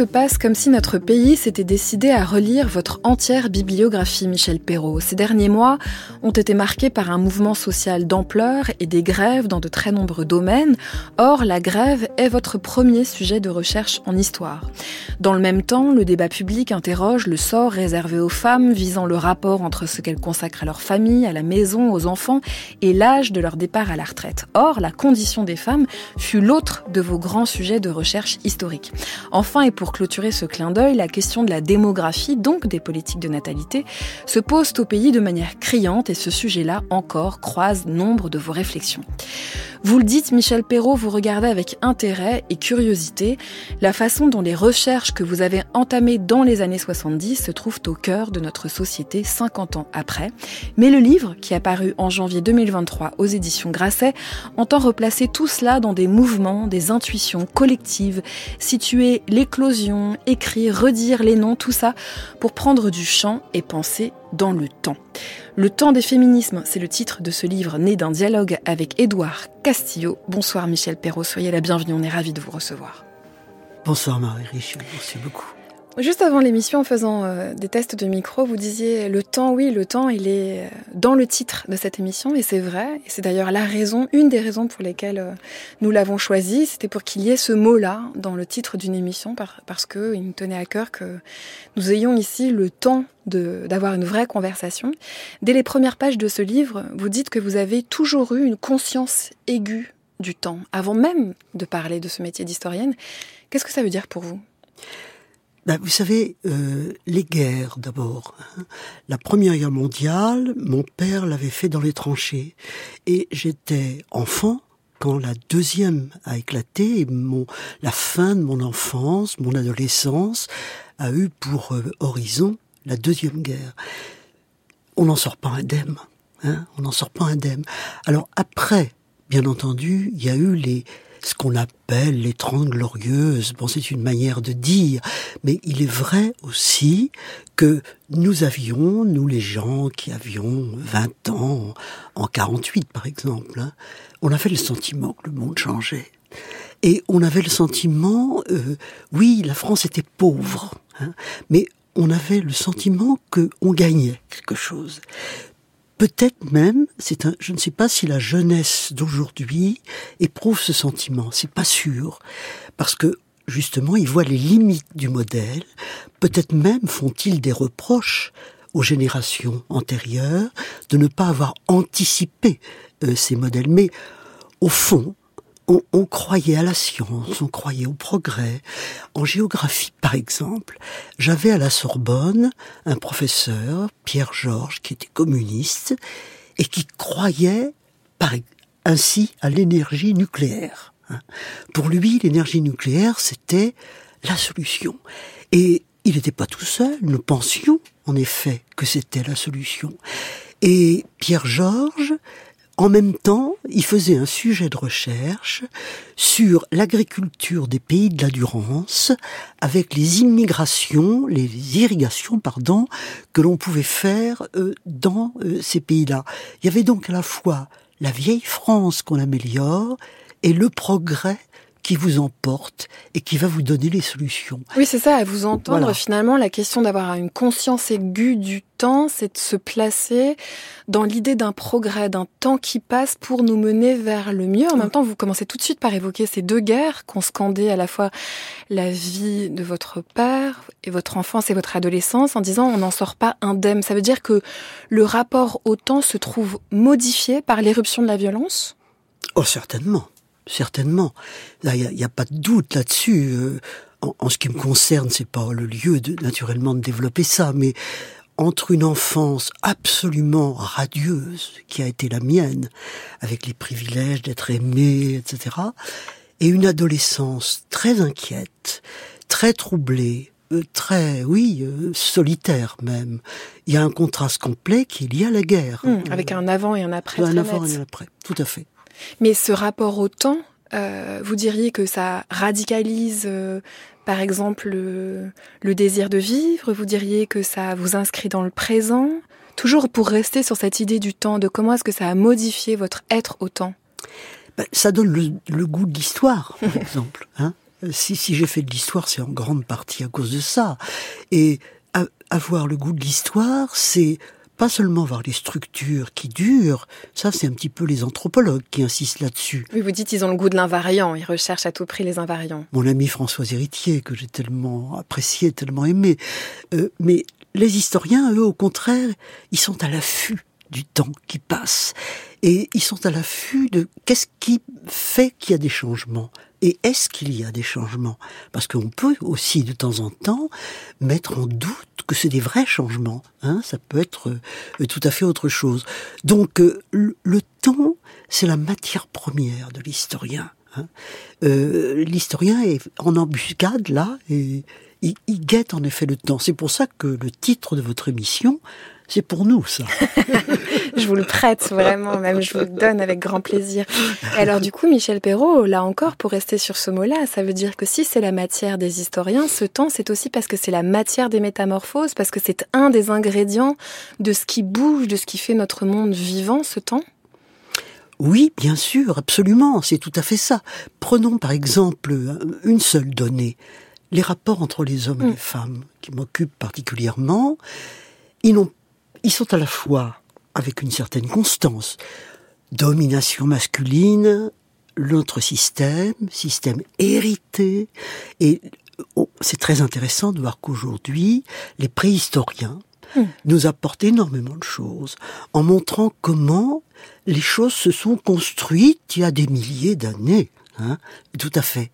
se passe comme si notre pays s'était décidé à relire votre entière bibliographie, Michel Perrault. Ces derniers mois ont été marqués par un mouvement social d'ampleur et des grèves dans de très nombreux domaines. Or, la grève est votre premier sujet de recherche en histoire. Dans le même temps, le débat public interroge le sort réservé aux femmes, visant le rapport entre ce qu'elles consacrent à leur famille, à la maison, aux enfants et l'âge de leur départ à la retraite. Or, la condition des femmes fut l'autre de vos grands sujets de recherche historique. Enfin, et pour clôturer ce clin d'œil, la question de la démographie, donc des politiques de natalité, se pose au pays de manière criante et ce sujet-là encore croise nombre de vos réflexions. Vous le dites, Michel Perrault, vous regardez avec intérêt et curiosité la façon dont les recherches que vous avez entamées dans les années 70 se trouvent au cœur de notre société 50 ans après. Mais le livre, qui a paru en janvier 2023 aux éditions Grasset, entend replacer tout cela dans des mouvements, des intuitions collectives, situer l'éclosion, écrire, redire les noms, tout ça pour prendre du champ et penser dans le temps. Le temps des féminismes, c'est le titre de ce livre né d'un dialogue avec Édouard Castillo. Bonsoir Michel Perrault, soyez la bienvenue, on est ravis de vous recevoir. Bonsoir Marie Richaud, merci beaucoup. Juste avant l'émission, en faisant euh, des tests de micro, vous disiez le temps, oui, le temps, il est euh, dans le titre de cette émission, et c'est vrai. Et c'est d'ailleurs la raison, une des raisons pour lesquelles euh, nous l'avons choisi, c'était pour qu'il y ait ce mot-là dans le titre d'une émission, parce qu'il nous tenait à cœur que nous ayons ici le temps d'avoir une vraie conversation. Dès les premières pages de ce livre, vous dites que vous avez toujours eu une conscience aiguë du temps, avant même de parler de ce métier d'historienne. Qu'est-ce que ça veut dire pour vous? Ben, vous savez, euh, les guerres d'abord. Hein. La Première Guerre mondiale, mon père l'avait fait dans les tranchées. Et j'étais enfant quand la deuxième a éclaté et mon, la fin de mon enfance, mon adolescence, a eu pour euh, horizon la deuxième guerre. On n'en sort pas indemne. Hein, on n'en sort pas indemne. Alors après, bien entendu, il y a eu les ce qu'on appelle les Trente Glorieuses. Bon, c'est une manière de dire, mais il est vrai aussi que nous avions, nous les gens qui avions 20 ans, en 48 par exemple, hein, on avait le sentiment que le monde changeait. Et on avait le sentiment, euh, oui, la France était pauvre, hein, mais on avait le sentiment qu'on gagnait quelque chose. Peut-être même, c'est un, je ne sais pas si la jeunesse d'aujourd'hui éprouve ce sentiment. C'est pas sûr, parce que justement, ils voient les limites du modèle. Peut-être même font-ils des reproches aux générations antérieures de ne pas avoir anticipé euh, ces modèles. Mais au fond, on, croyait à la science, on croyait au progrès. En géographie, par exemple, j'avais à la Sorbonne un professeur, Pierre Georges, qui était communiste et qui croyait par, ainsi à l'énergie nucléaire. Hein. Pour lui, l'énergie nucléaire, c'était la solution. Et il n'était pas tout seul, nous pensions en effet que c'était la solution. Et Pierre Georges en même temps, il faisait un sujet de recherche sur l'agriculture des pays de la Durance avec les immigrations, les irrigations, pardon, que l'on pouvait faire euh, dans euh, ces pays-là. Il y avait donc à la fois la vieille France qu'on améliore et le progrès qui vous emporte et qui va vous donner les solutions. Oui, c'est ça, à vous entendre. Finalement, la question d'avoir une conscience aiguë du temps, c'est de se placer dans l'idée d'un progrès, d'un temps qui passe pour nous mener vers le mieux. En même temps, vous commencez tout de suite par évoquer ces deux guerres qu'ont scandé à la fois la vie de votre père et votre enfance et votre adolescence en disant on n'en sort pas indemne. Ça veut dire que le rapport au temps se trouve modifié par l'éruption de la violence? Oh, certainement certainement. Il n'y a, pas de doute là-dessus. Euh, en, ce qui me concerne, c'est pas le lieu de, naturellement de développer ça, mais entre une enfance absolument radieuse, qui a été la mienne, avec les privilèges d'être aimé, etc., et une adolescence très inquiète, très troublée, euh, très, oui, euh, solitaire même. Il y a un contraste complet qui est lié à la guerre. Mmh, avec un avant et un après. Un avant et un après, tout à fait. Mais ce rapport au temps, euh, vous diriez que ça radicalise euh, par exemple le, le désir de vivre? Vous diriez que ça vous inscrit dans le présent? Toujours pour rester sur cette idée du temps, de comment est-ce que ça a modifié votre être au temps? Ben, Ça donne le, goût de l'histoire, par exemple. Hein si, si j'ai fait de l'histoire, c'est en grande partie à cause de ça. Et avoir le goût de l'histoire, c'est pas seulement voir les structures qui durent, ça c'est un petit peu les anthropologues qui insistent là-dessus. Oui, vous dites ils ont le goût de l'invariant, ils recherchent à tout prix les invariants. Mon ami François Héritier, que j'ai tellement apprécié, tellement aimé. Euh, mais les historiens, eux, au contraire, ils sont à l'affût du temps qui passe. Et ils sont à l'affût de qu'est-ce qui fait qu'il y a des changements. Et est-ce qu'il y a des changements? Parce qu'on peut aussi de temps en temps mettre en doute que c'est des vrais changements. Hein ça peut être euh, tout à fait autre chose. Donc euh, le, temps, c'est la matière première de l'historien. Hein euh, l'historien est en embuscade là et il, il guette en effet le temps. C'est pour ça que le titre de votre émission, c'est pour nous, ça. je vous le prête vraiment, même je vous le donne avec grand plaisir. Et alors du coup, Michel Perrault, là encore, pour rester sur ce mot-là, ça veut dire que si c'est la matière des historiens, ce temps, c'est aussi parce que c'est la matière des métamorphoses, parce que c'est un des ingrédients de ce qui bouge, de ce qui fait notre monde vivant, ce temps? Oui, bien sûr, absolument, c'est tout à fait ça. Prenons par exemple une seule donnée, les rapports entre les hommes et les mm. femmes, qui m'occupent particulièrement. Ils n'ont ils sont à la fois avec une certaine constance, domination masculine, l'autre système, système hérité, et oh, c'est très intéressant de voir qu'aujourd'hui, les préhistoriens hmm. nous apportent énormément de choses, en montrant comment les choses se sont construites il y a des milliers d'années. Hein, tout à fait.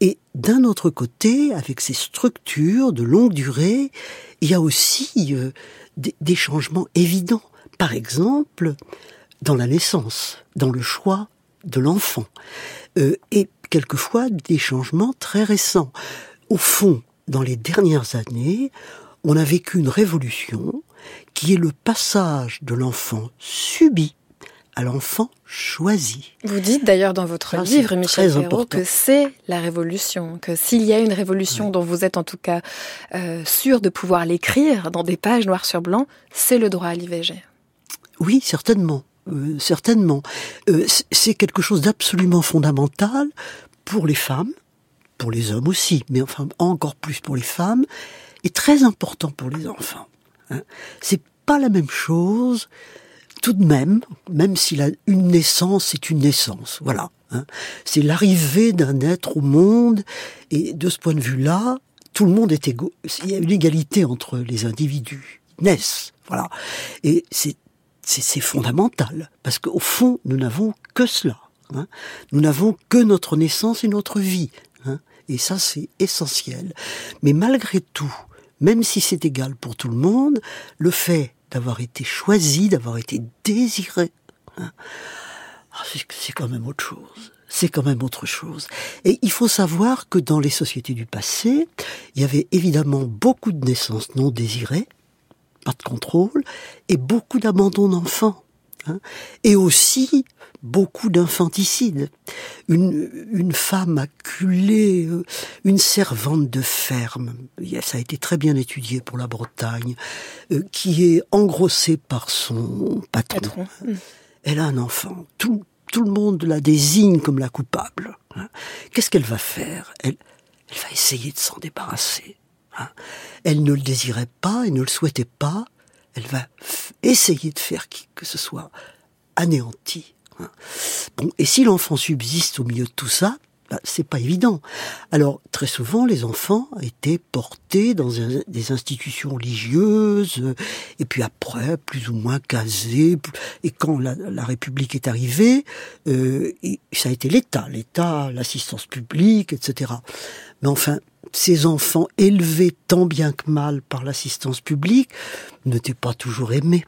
Et d'un autre côté, avec ces structures de longue durée, il y a aussi euh, des, changements évidents. Par exemple, dans la naissance, dans le choix de l'enfant. Euh, et quelquefois des changements très récents. Au fond, dans les dernières années, on a vécu une révolution qui est le passage de l'enfant subi à l'enfant choisi. Vous dites d'ailleurs dans votre livre, Michel Perrault, que c'est la révolution, que s'il y a une révolution dont vous êtes en tout cas euh, sûr de pouvoir l'écrire dans des pages noir sur blanc, c'est le droit à l'IVG. Oui, certainement. Euh, certainement. Euh, c'est quelque chose d'absolument fondamental pour les femmes, pour les hommes aussi, mais enfin encore plus pour les femmes, et très important pour les enfants. Hein. C'est pas la même chose tout de même, même si a une naissance est une naissance, voilà. Hein. C'est l'arrivée d'un être au monde, et de ce point de vue-là, tout le monde est égaux. Il y a une égalité entre les individus, naissent, voilà. Et c'est c'est fondamental, parce qu'au fond, nous n'avons que cela. Hein. Nous n'avons que notre naissance et notre vie. Hein. Et ça, c'est essentiel. Mais malgré tout, même si c'est égal pour tout le monde, le fait d'avoir été choisi, d'avoir été désiré. Ah, c'est quand même autre chose. C'est quand même autre chose. Et il faut savoir que dans les sociétés du passé, il y avait évidemment beaucoup de naissances non désirées, pas de contrôle, et beaucoup d'abandon d'enfants. Hein. Et aussi beaucoup d'infanticides. Une, une femme acculée, euh, une servante de ferme, ça a été très bien étudié pour la Bretagne, euh, qui est engrossée par son patron. Hmm. Elle a un enfant. Tout, tout le monde la désigne comme la coupable. Hein. Qu'est-ce qu'elle va faire? Elle, elle va essayer de s'en débarrasser. Hein. Elle ne le désirait pas, elle ne le souhaitait pas. Elle va essayer de faire que ce soit anéanti. Bon, et si l'enfant subsiste au milieu de tout ça, bah, c'est pas évident. Alors très souvent, les enfants étaient portés dans des institutions religieuses, et puis après, plus ou moins casés. Et quand la, République est arrivée, euh, ça a été l'État, l'État, l'assistance publique, etc. Mais enfin, ces enfants élevés tant bien que mal par l'assistance publique n'étaient pas toujours aimés.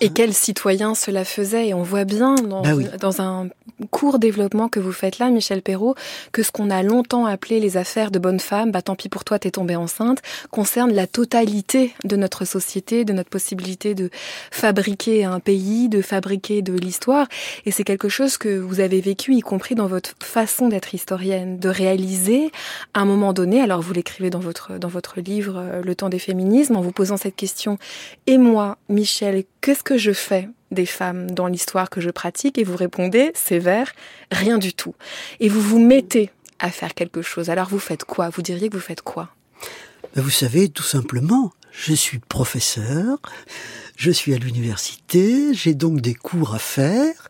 Et quel citoyen cela faisait Et on voit bien dans, Bah oui. dans un court développement que vous faites là, Michel Perrault, que ce qu'on a longtemps appelé les affaires de bonne femme, bah tant pis pour toi, t'es tombée enceinte, concerne la totalité de notre société, de notre possibilité de fabriquer un pays, de fabriquer de l'histoire. Et c'est quelque chose que vous avez vécu, y compris dans votre façon d'être historienne, de réaliser à un moment donné, alors vous l'écrivez dans votre, dans votre livre euh, Le temps des féminismes, en vous posant cette question, et moi, Michel, qu'est-ce que je fais des femmes dans l'histoire que je pratique? Et vous répondez, sévère, rien du tout. Et vous vous mettez à faire quelque chose. Alors vous faites quoi? Vous diriez que vous faites quoi? Ben, Vous savez, tout simplement, je suis professeur, je suis à l'université, j'ai donc des cours à faire,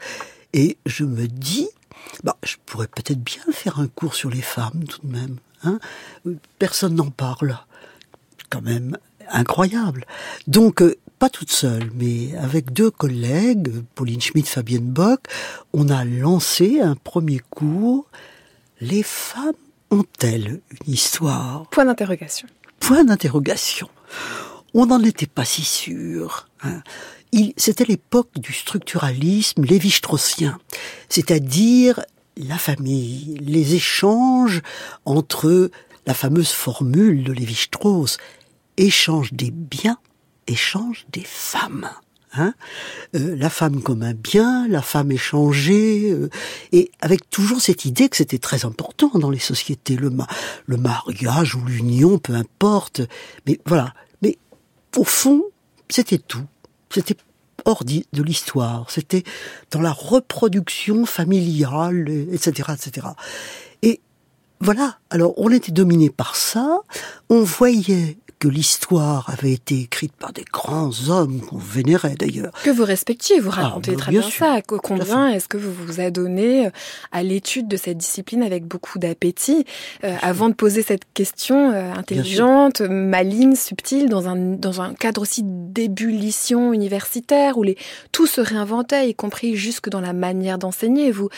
et je me dis, bah, je pourrais peut-être bien faire un cours sur les femmes tout de même. Hein Personne n'en parle. Quand même incroyable. Donc, euh, pas toute seule, mais avec deux collègues, Pauline Schmidt, Fabienne Bock, on a lancé un premier cours. Les femmes ont-elles une histoire? Point d'interrogation. Point d'interrogation. On n'en était pas si sûr. Hein. C'était l'époque du structuralisme lévi-straussien, c'est-à-dire la famille, les échanges entre la fameuse formule de Lévi-Strauss, échange des biens, échange des femmes. Hein Euh, la femme comme un bien, la femme échangée, euh, et avec toujours cette idée que c'était très important dans les sociétés, le, ma- le mariage ou l'union, peu importe. Mais voilà. Mais au fond, c'était tout. C'était hors de l'histoire. C'était dans la reproduction familiale, etc., etc. Et voilà. Alors, on était dominé par ça. On voyait que l'histoire avait été écrite par des grands hommes qu'on vénérait d'ailleurs. Que vous respectiez, vous Ah, racontez très bien bien, ça. Co- Combien est-ce que vous vous adonnez à l'étude de cette discipline avec beaucoup d'appétit euh, avant de poser cette question euh, intelligente, maligne, subtile, dans un, dans un cadre aussi d'ébullition universitaire où les, tout se réinventait, y compris jusque dans la manière d'enseigner? Vous,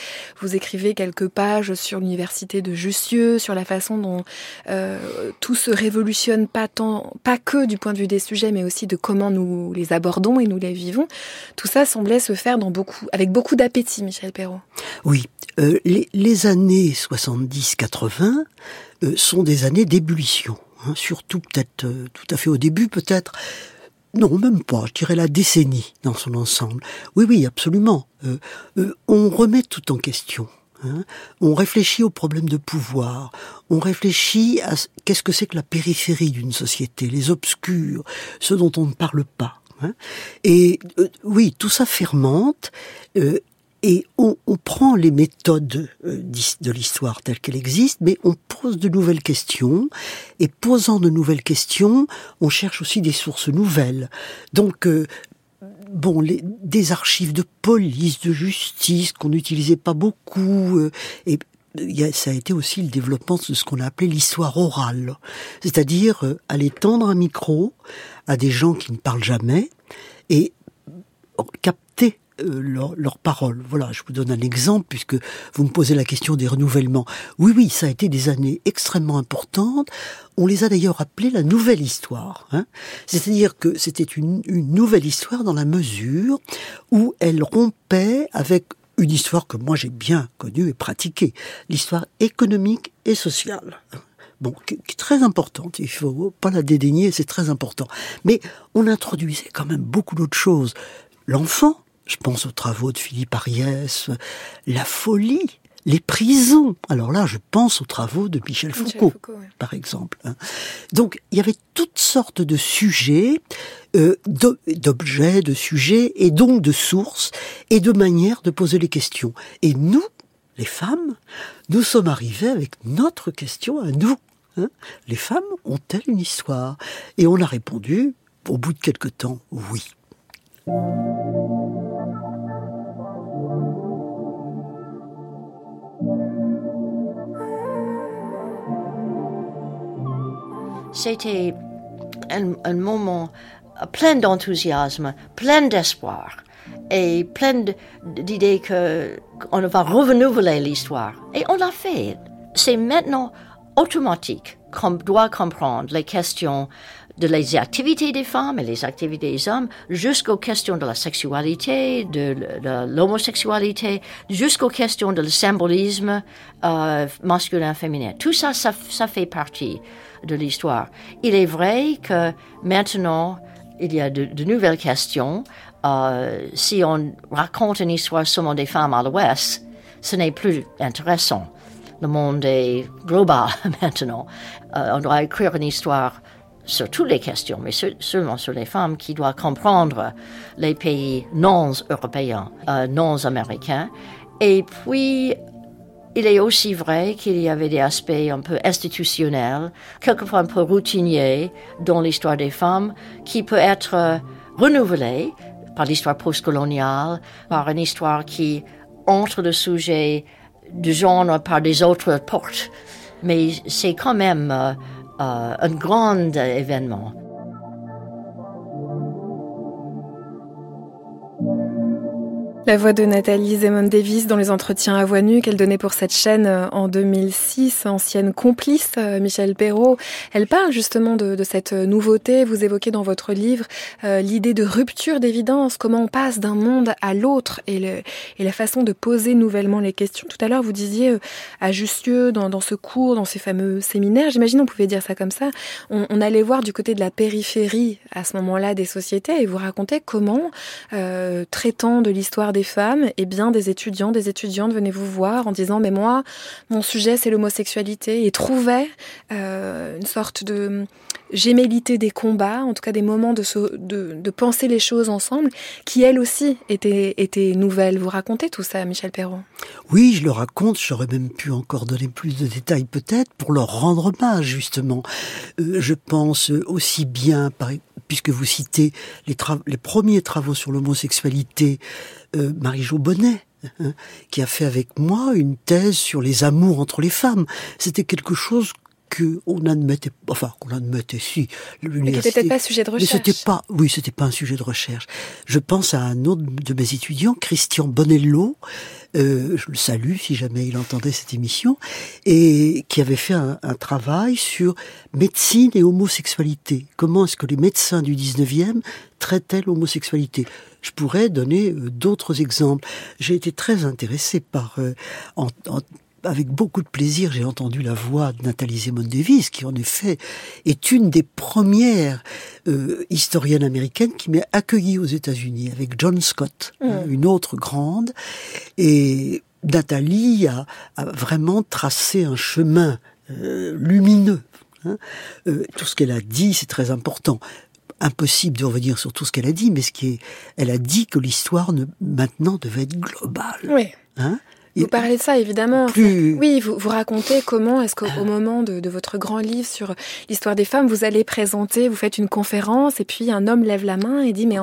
vous écrivez quelques pages sur l'université de Jussieu, sur la façon dont euh, tout se révolutionne pas tant, pas que du point de vue des sujets, mais aussi de comment nous les abordons et nous les vivons. Tout ça semblait se faire dans beaucoup, avec beaucoup d'appétit, Michel Perrault. Oui, euh, les, années 70-80 euh, sont des années d'ébullition. hein, surtout peut-être euh, tout à fait au début, peut-être. Non, même pas. Je dirais la décennie dans son ensemble. Oui, oui, absolument. On remet tout en question. Hein. On réfléchit aux problèmes de pouvoir. On réfléchit à ce- qu'est-ce que c'est que la périphérie d'une société, les obscurs, ceux dont on ne parle pas. hein. Et euh, oui, tout ça fermente. euh, et on, prend les méthodes euh, de l'histoire telle qu'elle existe, mais on pose de nouvelles questions. Et posant de nouvelles questions, on cherche aussi des sources nouvelles. Donc, bon, les, des archives de police, de justice qu'on n'utilisait pas beaucoup. euh, et ça a été aussi le développement de ce qu'on a appelé l'histoire orale. C'est-à-dire euh, aller tendre un micro à des gens qui ne parlent jamais et capter euh, leurs leurs paroles. Voilà, je vous donne un exemple puisque vous me posez la question des renouvellements. Oui, oui, ça a été des années extrêmement importantes. On les a d'ailleurs appelées la nouvelle histoire. Hein C'est-à-dire que c'était une, une nouvelle histoire dans la mesure où elle rompait avec une histoire que moi j'ai bien connue et pratiquée, l'histoire économique et sociale. Bon, qui est très importante, il faut pas la dédaigner, c'est très important. Mais on introduisait quand même beaucoup d'autres choses. L'enfant, je pense aux travaux de Philippe Ariès, la folie, les prisons. Alors là, je pense aux travaux de Michel Michel Foucault, ouais. par exemple. hein. Donc, il y avait toutes sortes de sujets, euh, d'o- d'objets, de sujets, et donc de sources, et de manières de poser les questions. Et nous, les femmes, nous sommes arrivés avec notre question à nous. hein. Les femmes ont-elles une histoire? Et on a répondu, au bout de quelque temps, oui. C'était un, moment plein d'enthousiasme, plein d'espoir et plein d'idées qu'on va renouveler l'histoire. Et on l'a fait. C'est maintenant automatique qu'on doit comprendre les questions de les activités des femmes et les activités des hommes jusqu'aux questions de la sexualité, de, l'homosexualité, jusqu'aux questions de le symbolisme euh, masculin-féminin. Tout ça, ça, ça fait partie de l'histoire. Il est vrai que maintenant, il y a de, de nouvelles questions. Euh, si on raconte une histoire seulement des femmes à l'Ouest, ce n'est plus intéressant. Le monde est global maintenant. Euh, on doit écrire une histoire sur toutes les questions, mais seulement sur les femmes qui doivent comprendre les pays non européens, euh, non américains. Et puis, il est aussi vrai qu'il y avait des aspects un peu institutionnels, quelquefois un peu routiniers dans l'histoire des femmes, qui peut être euh, renouvelés par l'histoire postcoloniale, par une histoire qui entre le sujet du genre par des autres portes. Mais c'est quand même euh, un grand événement. La voix de Nathalie Zemon Davis dans les entretiens à voix nue qu'elle donnait pour cette chaîne euh, en 2006, ancienne complice euh, Michel Perrault. Elle parle justement de, de, cette nouveauté. Vous évoquez dans votre livre euh, l'idée de rupture d'évidence, comment on passe d'un monde à l'autre et, le, et, la façon de poser nouvellement les questions. Tout à l'heure, vous disiez à Justieu, dans, dans, ce cours, dans ces fameux séminaires, j'imagine on pouvait dire ça comme ça, on, on, allait voir du côté de la périphérie à ce moment-là des sociétés et vous racontez comment, euh, traitant de l'histoire des femmes, et eh bien des étudiants, des étudiantes venaient vous voir en disant mais moi mon sujet c'est l'homosexualité et trouvaient euh, une sorte de gémellité des combats, en tout cas des moments de, de, de, penser les choses ensemble, qui elles aussi étaient, étaient nouvelles. Vous racontez tout ça, Michel Perron Oui, je le raconte. J'aurais même pu encore donner plus de détails peut-être pour leur rendre hommage justement. Euh, je pense aussi bien, par, puisque vous citez les, premiers travaux sur l'homosexualité euh, Marie-Jo Bonnet, hein, qui a fait avec moi une thèse sur les amours entre les femmes. C'était quelque chose que on admettait, enfin qu'on admettait si l'université. C'était peut-être pas sujet de recherche. Mais c'était pas, oui, c'était pas un sujet de recherche. Je pense à un autre de mes étudiants, Christian Bonello, euh, je le salue si jamais il entendait cette émission, et qui avait fait un, un travail sur médecine et homosexualité. Comment est-ce que les médecins du 19e traitaient l'homosexualité? Je pourrais donner euh, d'autres exemples. J'ai été très intéressé par euh, en, en avec beaucoup de plaisir, j'ai entendu la voix de Nathalie Zemon Davis, qui en effet est une des premières euh, historiennes américaines qui m'est accueillie aux États-Unis avec John Scott, mmh. hein, une autre grande. Et Nathalie a, a vraiment tracé un chemin euh, lumineux. Hein. Euh, tout ce qu'elle a dit, c'est très important impossible de revenir sur tout ce qu'elle a dit, mais ce qui est, elle a dit que l'histoire maintenant devait être globale. Oui. Hein vous parlez de ça, évidemment. Oui, vous, vous racontez comment est-ce qu'au moment de, de, votre grand livre sur l'histoire des femmes, vous allez présenter, vous faites une conférence, et puis un homme lève la main et dit, mais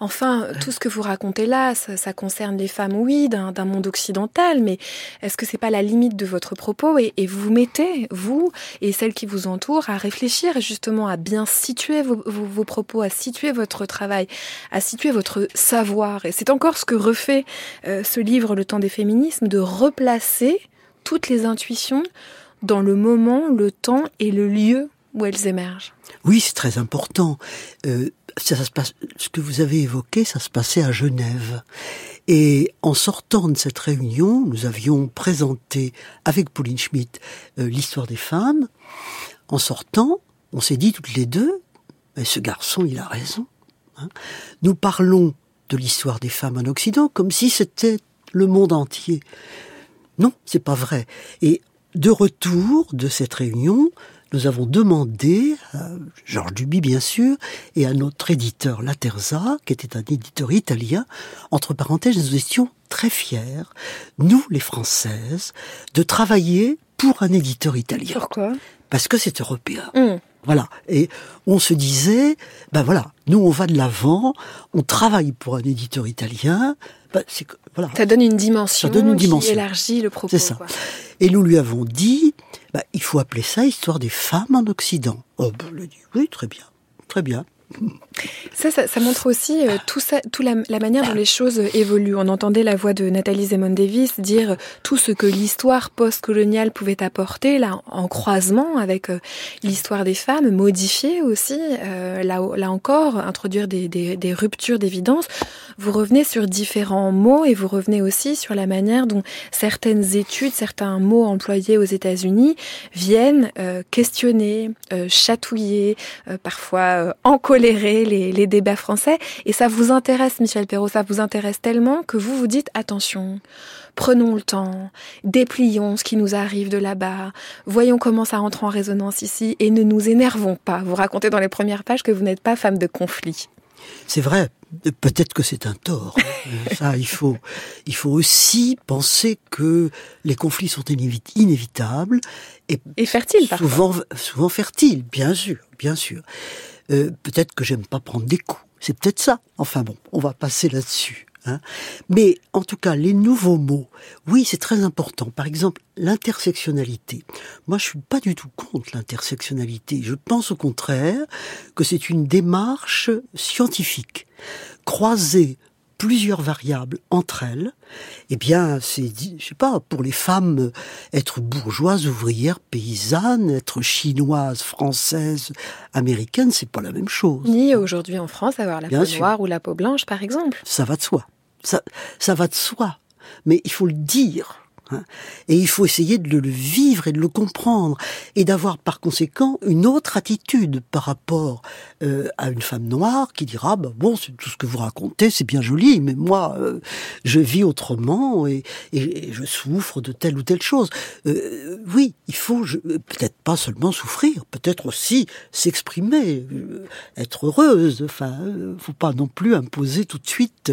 enfin, tout ce que vous racontez là, ça, ça concerne les femmes, oui, d'un monde occidental, mais est-ce que c'est pas la limite de votre propos et, et, vous vous mettez, vous et celles qui vous entourent, à réfléchir justement à bien situer vos, vos, vos propos, à situer votre travail, à situer votre savoir? Et c'est encore ce que refait euh, ce livre, Le temps des féminismes, de replacer toutes les intuitions dans le moment, le temps et le lieu où elles émergent. Oui, c'est très important. Euh, ce que vous avez évoqué, ça se passait à Genève. Et en sortant de cette réunion, nous avions présenté avec Pauline Schmitt euh, l'histoire des femmes. En sortant, on s'est dit toutes les deux, mais ce garçon, il a raison. Hein. Nous parlons de l'histoire des femmes en Occident comme si c'était le monde entier. Non, c'est pas vrai. Et de retour de cette réunion, nous avons demandé à Georges Duby, bien sûr, et à notre éditeur Laterza, qui était un éditeur italien, entre parenthèses, nous étions très fiers, nous les Françaises, de travailler pour un éditeur italien. Pourquoi? Parce que c'est européen. Mmh. Voilà. Et on se disait, ben voilà, nous on va de l'avant, on travaille pour un éditeur italien. Ben voilà. Ça donne une dimension. Ça donne une dimension. Qui élargit le propos. C'est ça. Et nous lui avons dit, ben, il faut appeler ça histoire des femmes en Occident. Oh, ben, elle a dit, oui, très bien, très bien. Ça, ça, montre aussi euh, tout la, manière dont les choses évoluent. On entendait la voix de Nathalie Zemon Davis dire tout ce que l'histoire post-coloniale pouvait apporter, là, en croisement avec euh, l'histoire des femmes, modifier aussi, euh, là, encore, introduire des, ruptures d'évidence. Vous revenez sur différents mots et vous revenez aussi sur la manière dont certaines études, certains mots employés aux États-Unis viennent questionner, chatouiller, parfois les, les débats français. Et ça vous intéresse, Michel Perrault, ça vous intéresse tellement que vous vous dites attention, prenons le temps, déplions ce qui nous arrive de là-bas, voyons comment ça entre en résonance ici et ne nous énervons pas. Vous racontez dans les premières pages que vous n'êtes pas femme de conflit. C'est vrai, peut-être que c'est un tort. Ça, il faut, il faut aussi penser que les conflits sont inévitables et, et fertiles, souvent, souvent fertiles, bien sûr, bien sûr. Euh, peut-être que j'aime pas prendre des coups. C'est peut-être ça. Enfin bon, on va passer là-dessus. Hein. Mais en tout cas, les nouveaux mots, oui, c'est très important. Par exemple, l'intersectionnalité. Moi, je suis pas du tout contre l'intersectionnalité. Je pense au contraire que c'est une démarche scientifique. Croiser plusieurs variables entre elles, eh bien, c'est, je sais pas, pour les femmes, être bourgeoise, ouvrière, paysanne, être chinoise, française, américaine, c'est pas la même chose. Ni aujourd'hui en France avoir la peau noire ou la peau blanche, par exemple. Ça va de soi. Ça, ça va de soi. Mais il faut le dire. Hein. Et il faut essayer de le vivre et de le comprendre et d'avoir par conséquent une autre attitude par rapport euh, à une femme noire qui dira bah bon c'est tout ce que vous racontez c'est bien joli mais moi euh, je vis autrement et, et, je souffre de telle ou telle chose. Euh, oui il faut peut-être pas seulement souffrir peut-être aussi s'exprimer être heureuse enfin faut pas non plus imposer tout de suite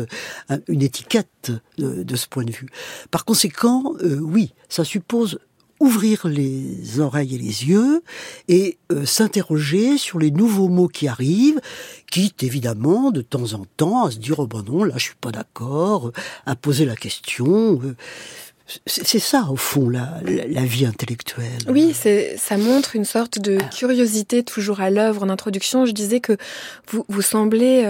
une étiquette de, de ce point de vue. Par conséquent euh, oui, ça suppose ouvrir les oreilles et les yeux et euh, s'interroger sur les nouveaux mots qui arrivent, quitte évidemment de temps en temps à se dire oh ben non là je suis pas d'accord, à poser la question. Euh, c'est ça, au fond, la, la, vie intellectuelle. Oui, ça montre une sorte de curiosité toujours à l'œuvre. En introduction, je disais que vous, vous semblez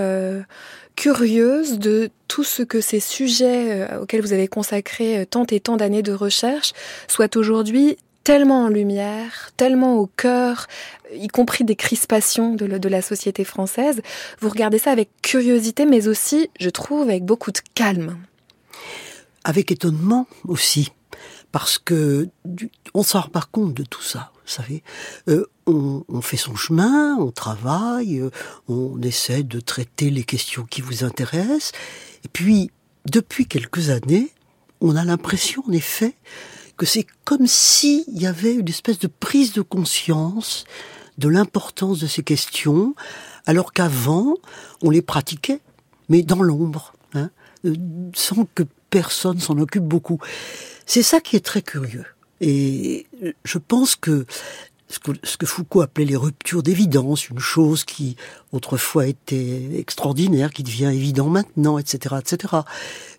curieuse de tout ce que ces sujets euh, auxquels vous avez consacré euh, tant et tant d'années de recherche soient aujourd'hui tellement en lumière, tellement au cœur, y compris des crispations de, la société française. Vous regardez ça avec curiosité, mais aussi, je trouve, avec beaucoup de calme. Avec étonnement aussi, parce que on s'en rend pas compte de tout ça savez. Euh, on, on, fait son chemin, on travaille, euh, on essaie de traiter les questions qui vous intéressent. Et puis, depuis quelques années, on a l'impression, en effet, que c'est comme s'il y avait une espèce de prise de conscience de l'importance de ces questions, alors qu'avant, on les pratiquait, mais dans l'ombre, hein, euh, sans que personne s'en occupe beaucoup. C'est ça qui est très curieux. Et je pense que ce que, Foucault appelait les ruptures d'évidence, une chose qui autrefois était extraordinaire, qui devient évident maintenant, etc., etc.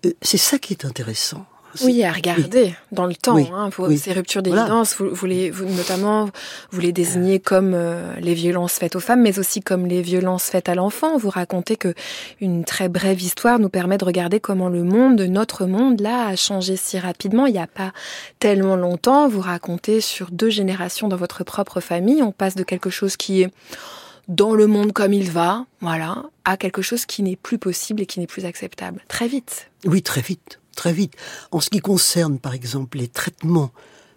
Euh, c'est ça qui est intéressant. Oui, à regarder dans le temps. Hein, Ces ruptures d'évidence, vous, vous, les, vous, notamment, vous les désignez comme euh, les violences faites aux femmes, mais aussi comme les violences faites à l'enfant. Vous racontez que une très brève histoire nous permet de regarder comment le monde, notre monde, là, a changé si rapidement. Il n'y a pas tellement longtemps. Vous racontez sur deux générations dans votre propre famille. On passe de quelque chose qui est dans le monde comme il va, voilà, à quelque chose qui n'est plus possible et qui n'est plus acceptable. Très vite. Oui, très vite très vite. En ce qui concerne, par exemple, les traitements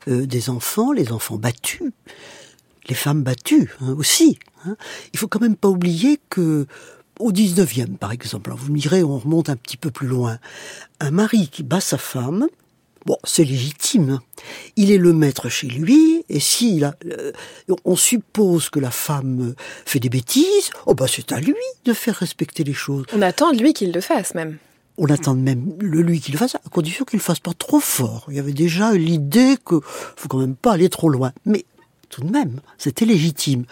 euh, des enfants, les enfants battus, les femmes battues hein, aussi. Hein, il faut quand même pas oublier que au 19e, par exemple, vous me direz, on remonte un petit peu plus loin, un mari qui bat sa femme, bon, c'est légitime. Il est le maître chez lui, et si euh, on suppose que la femme fait des bêtises, oh ben c'est à lui de faire respecter les choses. On attend de lui qu'il le fasse même on attend même le lui qu'il le fasse, à condition qu'il ne fasse pas trop fort. Il y avait déjà l'idée que faut quand même pas aller trop loin. Mais tout de même, c'était légitime.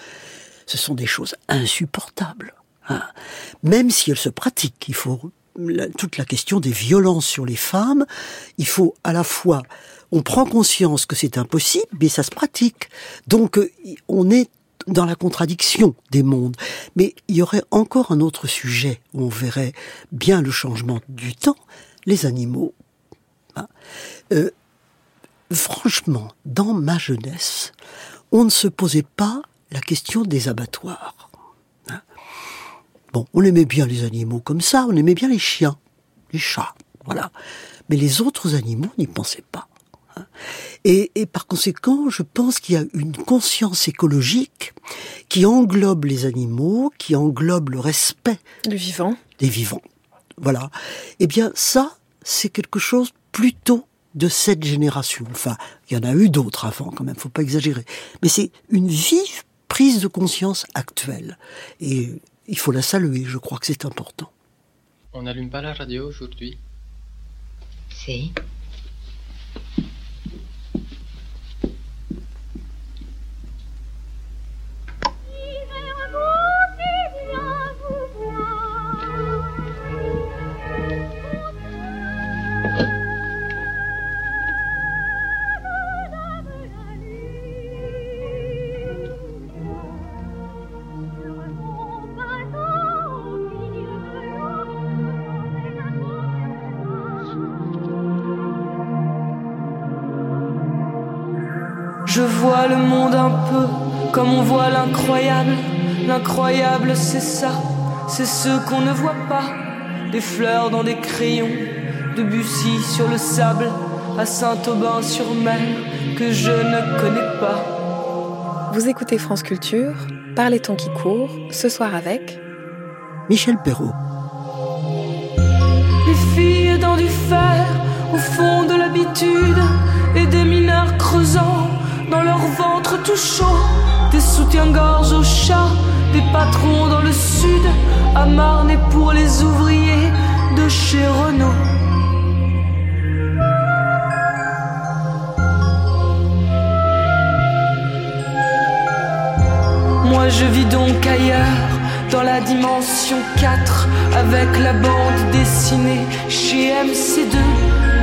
Ce sont des choses insupportables. Hein. Même si elles se pratiquent, il faut toute la question des violences sur les femmes. Il faut à la fois, on prend conscience que c'est impossible, mais ça se pratique. Donc, euh, on est dans la contradiction des mondes. Mais il y aurait encore un autre sujet où on verrait bien le changement du temps, les animaux. Hein. Euh, franchement, dans ma jeunesse, on ne se posait pas la question des abattoirs. Hein. Bon, on aimait bien les animaux comme ça, on aimait bien les chiens, les chats, voilà. Mais les autres animaux n'y pensaient pas. Et, par conséquent, je pense qu'il y a une conscience écologique qui englobe les animaux, qui englobe le respect du vivant, des vivants. Voilà. Eh bien, ça, c'est quelque chose plutôt de cette génération. Enfin, il y en a eu d'autres avant, quand même. Faut pas exagérer. Mais c'est une vive prise de conscience actuelle. Et il faut la saluer. Je crois que c'est important. On n'allume pas la radio aujourd'hui. Si. Voit l'incroyable. L'incroyable, c'est ça, c'est ce qu'on ne voit pas. Des fleurs dans des crayons, de Bussy sur le sable, à Saint-Aubin-sur-Mer, que je ne connais pas. Vous écoutez France Culture, par les temps qui courent, ce soir avec Michel Perrault. Les filles dans du fer, au fond de l'habitude, et des mineurs creusant dans leur ventre tout chaud, des soutiens-gorge aux chats, des patrons dans le sud, à Marne et pour les ouvriers de chez Renault. Moi je vis donc ailleurs, dans la dimension 4, avec la bande dessinée chez MC2.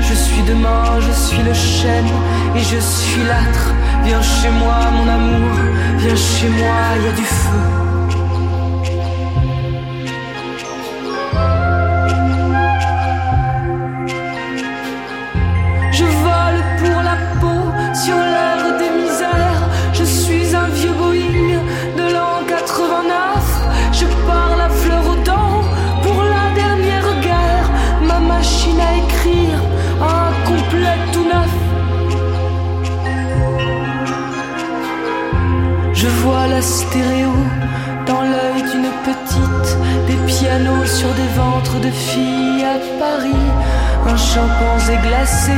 Je suis demain, je suis le chêne et je suis l'âtre. Viens chez moi, mon amour, viens chez moi, il y a du feu. Sur des ventres de filles à Paris, un chimpanzé glacé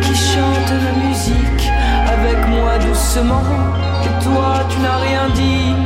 qui chante la musique avec moi doucement, et toi tu n'as rien dit.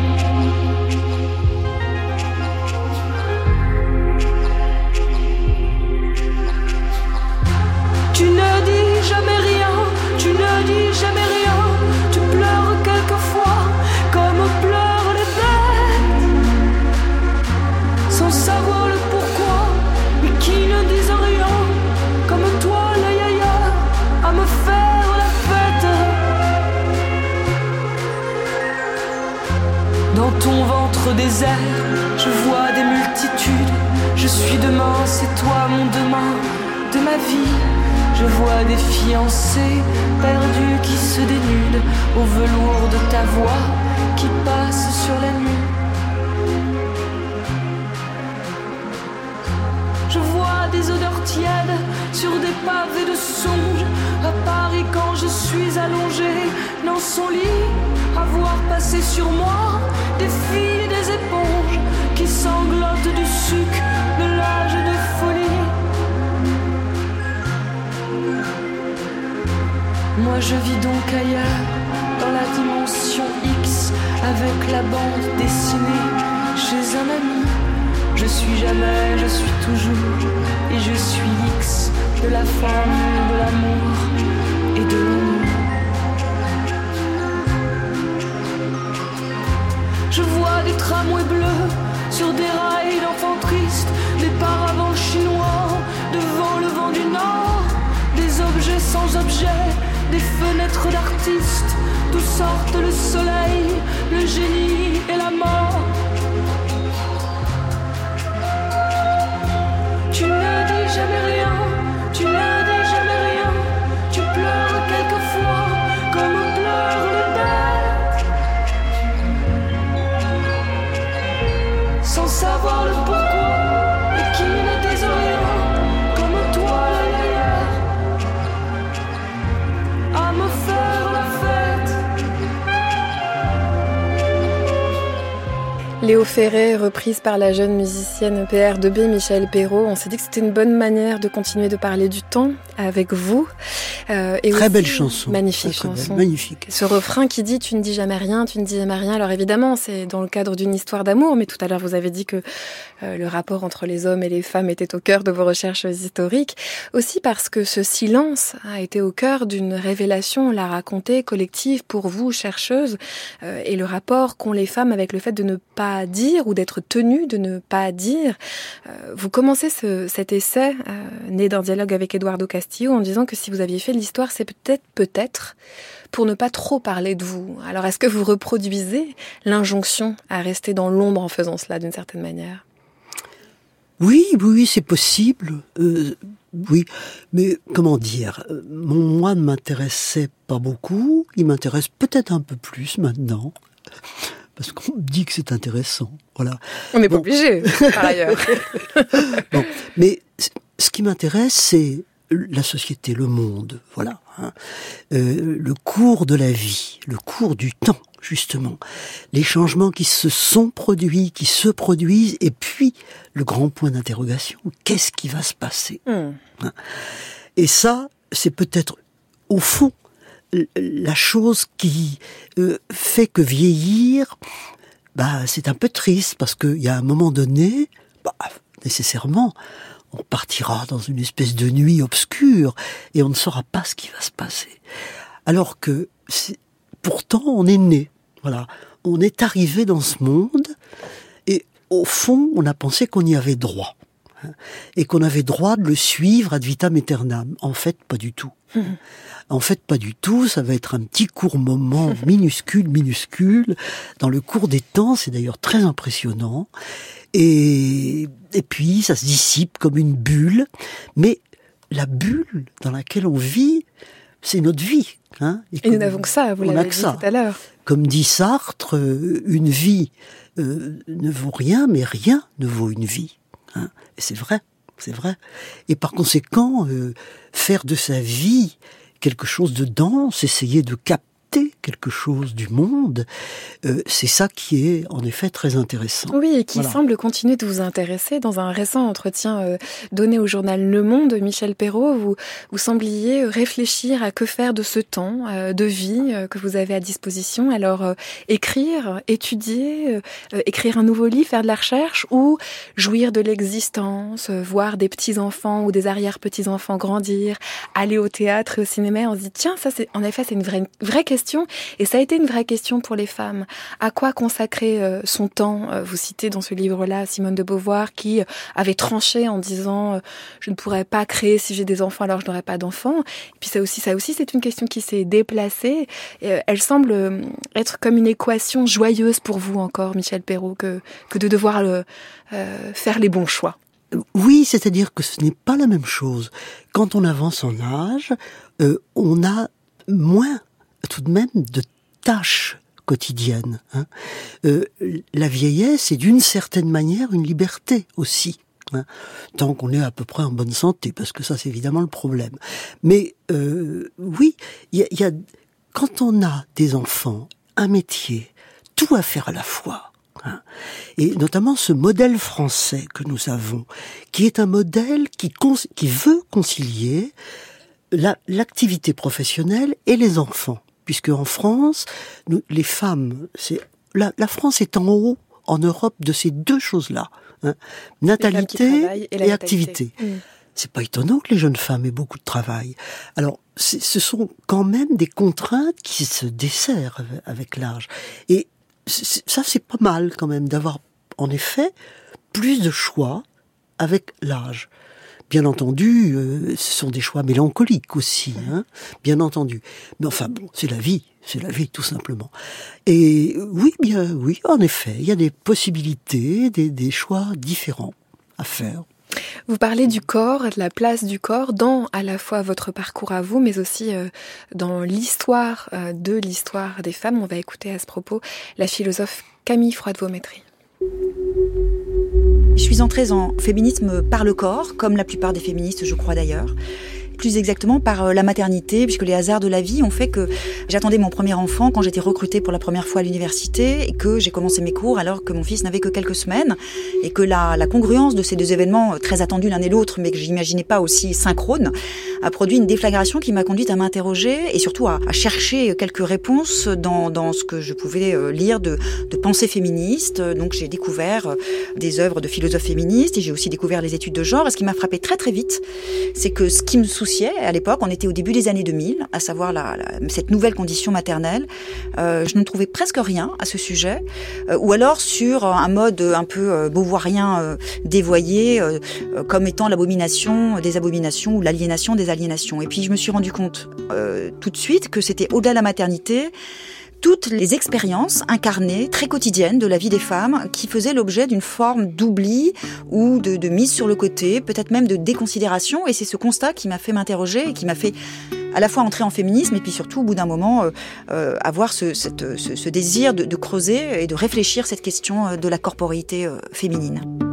Ton ventre désert, je vois des multitudes, je suis demain, c'est toi mon demain de ma vie. Je vois des fiancés perdus qui se dénudent au velours de ta voix qui passe sur la nuit. Je vois des odeurs tièdes sur des pavés de songe. À Paris, quand je suis allongé dans son lit, à voir passer sur moi des filles et des éponges qui sanglotent du sucre de l'âge de folie. Moi je vis donc ailleurs, dans la dimension X, avec la bande dessinée chez un ami. Je suis jamais, je suis toujours, et je suis X de la femme, de l'amour tramways bleus sur des rails d'enfants tristes, des paravents chinois devant le vent du nord, des objets sans objet, des fenêtres d'artistes, d'où sortent le soleil le génie et la mort. Reprise par la jeune musicienne PR2B Michel Perrault. On s'est dit que c'était une bonne manière de continuer de parler du temps avec vous. Euh, et très belle chanson. Magnifique très, très chanson. Belle, magnifique. Ce refrain qui dit tu ne dis jamais rien, tu ne dis jamais rien. Alors évidemment, c'est dans le cadre d'une histoire d'amour, mais tout à l'heure vous avez dit que euh, le rapport entre les hommes et les femmes était au cœur de vos recherches historiques. Aussi parce que ce silence a été au cœur d'une révélation, la racontée collective pour vous, chercheuses, euh, et le rapport qu'ont les femmes avec le fait de ne pas dire ou d'être tenues de ne pas dire. Euh, vous commencez ce, cet essai né d'un dialogue avec Eduardo Castillo en disant que si vous aviez fait l'histoire, c'est peut-être, peut-être, pour ne pas trop parler de vous. Alors est-ce que vous reproduisez l'injonction à rester dans l'ombre en faisant cela d'une certaine manière? Oui, oui, c'est possible. Euh, oui, mais comment dire? Mon moi ne m'intéressait pas beaucoup. Il m'intéresse peut-être un peu plus maintenant. Parce qu'on me dit que c'est intéressant. Voilà. On n'est bon. pas obligé, par ailleurs. bon, mais ce qui m'intéresse, c'est la société, le monde, voilà. Hein. Euh, le cours de la vie, le cours du temps, justement. Les changements qui se sont produits, qui se produisent, et puis le grand point d'interrogation, qu'est-ce qui va se passer Hmm. mmh. hein. Et ça, c'est peut-être, au fond, la chose qui euh, fait que vieillir, bah, c'est un peu triste, parce qu'il y a un moment donné, bah, nécessairement, on partira dans une espèce de nuit obscure et on ne saura pas ce qui va se passer. Alors que pourtant on est né, voilà, on est arrivé dans ce monde et au fond on a pensé qu'on y avait droit hein, et qu'on avait droit de le suivre ad vitam aeternam. En fait, pas du tout. Mmh. En fait, pas du tout. Ça va être un petit court moment minuscule, minuscule. Dans le cours des temps, c'est d'ailleurs très impressionnant. Et, et puis, ça se dissipe comme une bulle. Mais la bulle dans laquelle on vit, c'est notre vie. Hein et, et nous n'avons que ça, vous l'avez dit tout à l'heure. Comme dit Sartre, une vie euh, ne vaut rien, mais rien ne vaut une vie. Hein et c'est vrai, c'est vrai. Et par conséquent, euh, faire de sa vie quelque chose de dense, essayer de capter quelque chose du monde, euh, c'est ça qui est en effet très intéressant. Oui, et qui voilà. semble continuer de vous intéresser. Dans un récent entretien euh, donné au journal Le Monde, Michel Perrault, vous, vous sembliez réfléchir à que faire de ce temps euh, de vie que vous avez à disposition. Alors, écrire, étudier, écrire un nouveau livre, faire de la recherche, ou jouir de l'existence, voir des petits-enfants ou des arrière-petits-enfants grandir, aller au théâtre et au cinéma, on se dit, tiens, ça c'est, en effet, c'est une vraie, vraie question et ça a été une vraie question pour les femmes. À quoi consacrer euh, son temps Vous citez dans ce livre-là Simone de Beauvoir qui avait tranché en disant euh, je ne pourrais pas créer si j'ai des enfants alors je n'aurai pas d'enfants. Et puis ça aussi, ça aussi, c'est une question qui s'est déplacée. Euh, elle semble être comme une équation joyeuse pour vous encore, Michel Perrault, que de devoir faire les bons choix. Oui, c'est-à-dire que ce n'est pas la même chose. Quand on avance en âge, on a moins tout de même de tâches quotidiennes. Hein. Euh, la vieillesse est d'une certaine manière une liberté aussi. Hein, tant qu'on est à peu près en bonne santé, parce que ça c'est évidemment le problème. Mais euh, oui, il y, y a, quand on a des enfants, un métier, tout à faire à la fois, Hein. Et notamment ce modèle français que nous avons, qui est un modèle qui, qui veut concilier l'activité la, professionnelle et les enfants puisque en France, nous, les femmes, c'est la, la, France est en haut en Europe de ces deux choses-là, hein, natalité et, et activité. Mmh. C'est pas étonnant que les jeunes femmes aient beaucoup de travail. Alors, ce sont quand même des contraintes qui se desserrent avec, avec l'âge. Et ça, c'est pas mal quand même d'avoir, en effet, plus de choix avec l'âge. Bien entendu, euh, ce sont des choix mélancoliques aussi, hein, bien entendu. Mais enfin bon, c'est la vie, c'est la vie tout simplement. Et oui, bien, oui, en effet, il y a des possibilités, des, des choix différents à faire. Vous parlez du corps, de la place du corps dans à la fois votre parcours à vous, mais aussi euh, dans l'histoire euh, de l'histoire des femmes. On va écouter à ce propos la philosophe Camille Froide-Vaumétry. Je suis entrée en féminisme par le corps, comme la plupart des féministes, je crois d'ailleurs plus exactement par euh, la maternité, puisque les hasards de la vie ont fait que j'attendais mon premier enfant quand j'étais recrutée pour la première fois à l'université et que j'ai commencé mes cours alors que mon fils n'avait que quelques semaines et que la, congruence de ces deux événements euh, très attendus l'un et l'autre, mais que j'imaginais pas aussi synchrone, a produit une déflagration qui m'a conduite à m'interroger et surtout à, chercher quelques réponses dans, dans ce que je pouvais euh, lire de, de pensée féministe. Donc j'ai découvert des œuvres de philosophes féministes et j'ai aussi découvert les études de genre. Et ce qui m'a frappé très très vite, c'est que ce qui me soucie à l'époque. On était au début des années 2000, à savoir la, cette nouvelle condition maternelle. Euh, je ne trouvais presque rien à ce sujet, euh, ou alors sur un mode un peu euh, beauvoirien euh, dévoyé, euh, comme étant l'abomination des abominations ou l'aliénation des aliénations. Et puis je me suis rendu compte tout de suite que c'était au-delà de la maternité toutes les expériences incarnées, très quotidiennes de la vie des femmes, qui faisaient l'objet d'une forme d'oubli ou de, de, mise sur le côté, peut-être même de déconsidération. Et c'est ce constat qui m'a fait m'interroger et qui m'a fait à la fois entrer en féminisme et puis surtout au bout d'un moment euh, euh, avoir ce, ce, ce désir de, de, creuser et de réfléchir cette question euh, de la corporité euh, féminine.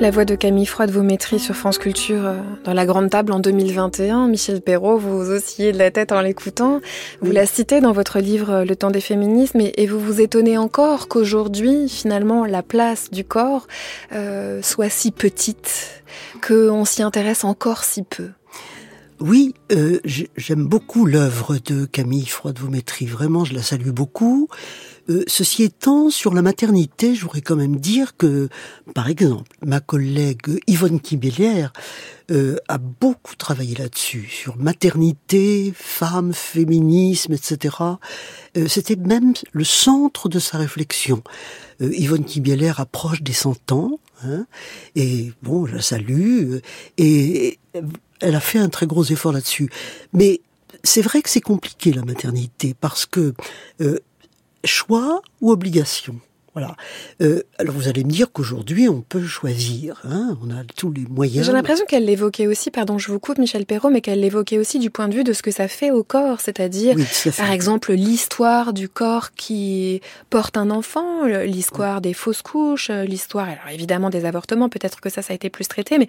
La voix de Camille Froide Vaumétry sur France Culture euh, dans la grande table en 2021. Michel Perrault, vous oscillez de la tête en l'écoutant. Vous la citez dans votre livre Le temps des féminismes et, et vous vous étonnez encore qu'aujourd'hui, finalement, la place du corps euh, soit si petite, qu'on s'y intéresse encore si peu. Oui, euh, j'aime beaucoup l'œuvre de Camille Froide-Vaumétry. Vraiment, je la salue beaucoup. Euh, ceci étant, sur la maternité, je voudrais quand même dire que, par exemple, ma collègue Yvonne Kibélière euh, a beaucoup travaillé là-dessus, sur maternité, femmes, féminisme, etc. Euh, C'était même le centre de sa réflexion. Euh, Yvonne Kibélière approche des 100 ans, hein, et bon, je la salue, et elle a fait un très gros effort là-dessus. Mais c'est vrai que c'est compliqué la maternité parce que euh, choix ou obligation voilà. Euh, alors vous allez me dire qu'aujourd'hui on peut choisir, hein, on a tous les moyens. J'ai l'impression qu'elle l'évoquait aussi, pardon, je vous coupe Michel Perrault, mais qu'elle l'évoquait aussi du point de vue de ce que ça fait au corps, c'est-à-dire oui, par exemple l'histoire du corps qui porte un enfant, l'histoire oui. des fausses couches, l'histoire, alors évidemment des avortements, peut-être que ça, ça a été plus traité, mais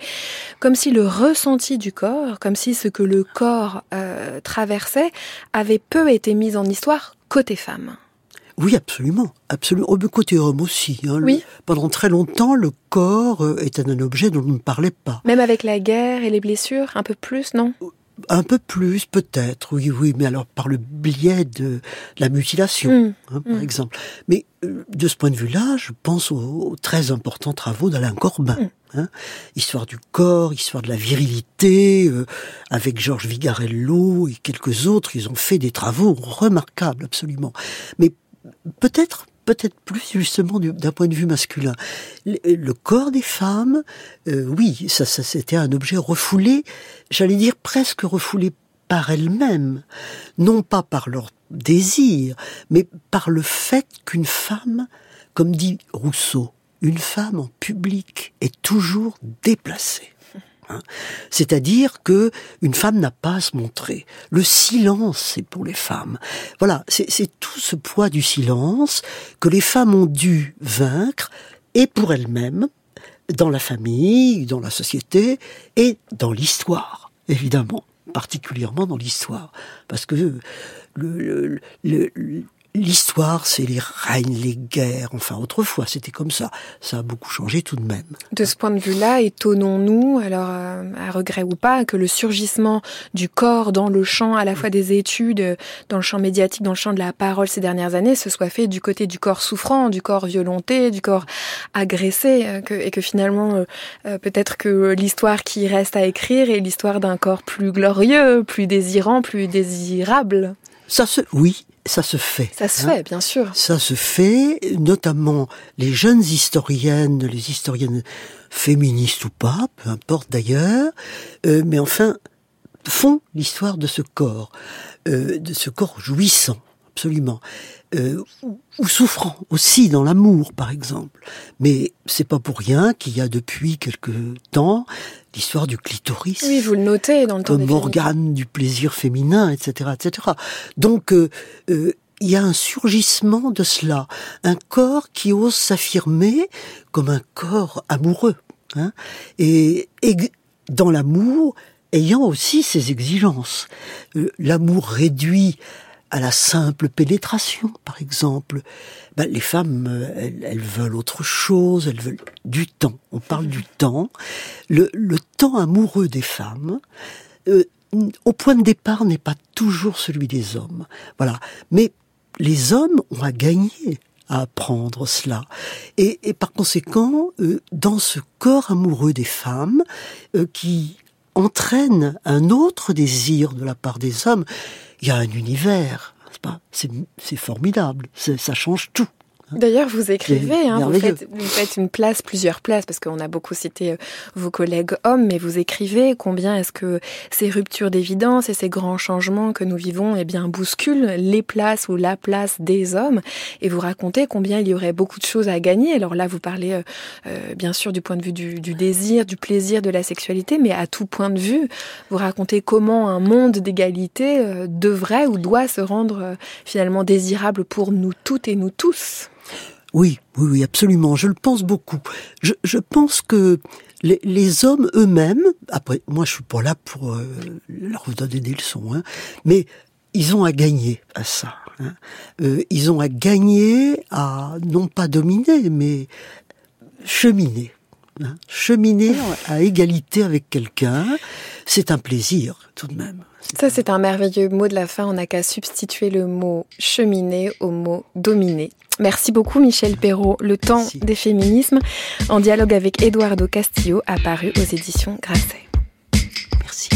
comme si le ressenti du corps, comme si ce que le corps euh, traversait avait peu été mis en histoire côté femme. Oui, absolument, absolument. Au côté homme aussi. Hein. Oui. Le, pendant très longtemps, le corps euh, était un objet dont on ne parlait pas. Même avec la guerre et les blessures, un peu plus, non? Un peu plus, peut-être, oui, oui, mais alors par le biais de la mutilation, mmh, hein, par mmh. exemple. Mais euh, de ce point de vue-là, je pense aux, aux, très importants travaux d'Alain Corbin. Mmh. Hein, histoire du corps, histoire de la virilité, euh, avec Georges Vigarello et quelques autres, ils ont fait des travaux remarquables, absolument. Mais peut-être peut-être plus justement d'un point de vue masculin. Le, corps des femmes, euh, oui, ça, ça c'était un objet refoulé, j'allais dire presque refoulé par elles-mêmes, non pas par leur désir, mais par le fait qu'une femme, comme dit Rousseau, une femme en public est toujours déplacée. Hein. C'est-à-dire que une femme n'a pas à se montrer. Le silence, c'est pour les femmes. Voilà, c'est tout ce poids du silence que les femmes ont dû vaincre, et pour elles-mêmes, dans la famille, dans la société, et dans l'histoire, évidemment, particulièrement dans l'histoire, parce que le, L'histoire, c'est les règnes, les guerres. Enfin, autrefois, c'était comme ça. Ça a beaucoup changé tout de même. De ce point de vue-là, étonnons-nous, alors euh, à regret ou pas, que le surgissement du corps dans le champ, à la fois des études, dans le champ médiatique, dans le champ de la parole ces dernières années, se soit fait du côté du corps souffrant, du corps violenté, du corps agressé, euh, que, et que finalement, euh, peut-être que l'histoire qui reste à écrire est l'histoire d'un corps plus glorieux, plus désirant, plus désirable. Ça se, oui, ça se fait. Ça se hein. fait, bien sûr. Ça se fait, notamment les jeunes historiennes, les historiennes féministes ou pas, peu importe d'ailleurs, euh, mais enfin font l'histoire de ce corps, euh, de ce corps jouissant, absolument, euh, ou, ou souffrant aussi dans l'amour, par exemple. Mais c'est pas pour rien qu'il y a depuis quelque temps l'histoire du clitoris Oui, vous le notez dans le temps comme organe du plaisir féminin, etc., etc. Donc, euh, euh, il y a un surgissement de cela, un corps qui ose s'affirmer comme un corps amoureux, hein, et, et dans l'amour ayant aussi ses exigences. Euh, L'amour réduit à la simple pénétration, par exemple. Ben, les femmes, euh, elles, elles veulent autre chose, elles veulent du temps. On parle du temps. Le, le temps amoureux des femmes, euh, au point de départ, n'est pas toujours celui des hommes. Voilà. Mais les hommes ont à gagner à apprendre cela. Et, et par conséquent, euh, dans ce corps amoureux des femmes, euh, qui entraîne un autre désir de la part des hommes, il y a un univers. c'est pas? C'est c'est formidable. Ça change tout. D'ailleurs, vous écrivez, hein, vous, faites, vous faites une place, plusieurs places, parce qu'on a beaucoup cité euh, vos collègues hommes, mais vous écrivez combien est-ce que ces ruptures d'évidence et ces grands changements que nous vivons eh bien, bousculent les places ou la place des hommes, et vous racontez combien il y aurait beaucoup de choses à gagner. Alors là, vous parlez euh, euh, bien sûr du point de vue du, du désir, du plaisir, de la sexualité, mais à tout point de vue, vous racontez comment un monde d'égalité euh, devrait ou doit se rendre euh, finalement désirable pour nous toutes et nous tous. Oui, oui, oui, absolument. Je le pense beaucoup. Je, pense que les, les hommes eux-mêmes, après, moi je suis pas là pour euh, leur donner des leçons, hein, mais ils ont à gagner à ça. hein. Euh, ils ont à gagner à non pas dominer, mais cheminer. Hein. Cheminer à égalité avec quelqu'un, c'est un plaisir tout de même. Ça, c'est un merveilleux mot de la fin. On n'a qu'à substituer le mot cheminer au mot dominer. Merci beaucoup, Michel Perrault. Le temps Merci. des féminismes, en dialogue avec Eduardo Castillo, apparu aux éditions Grasset. Merci.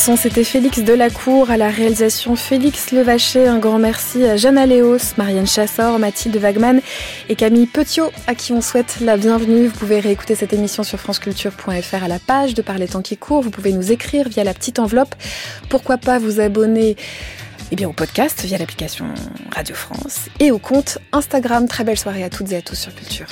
C'était Félix Delacour, à la réalisation Félix Levaché. Un grand merci à Jeanne Aléos, Marianne Chassor, Mathilde Wagman et Camille Petiot, à qui on souhaite la bienvenue. Vous pouvez réécouter cette émission sur franceculture.fr à la page de Par les temps qui courent. Vous pouvez nous écrire via la petite enveloppe. Pourquoi pas vous abonner eh bien, au podcast via l'application Radio France et au compte Instagram. Très belle soirée à toutes et à tous sur Culture.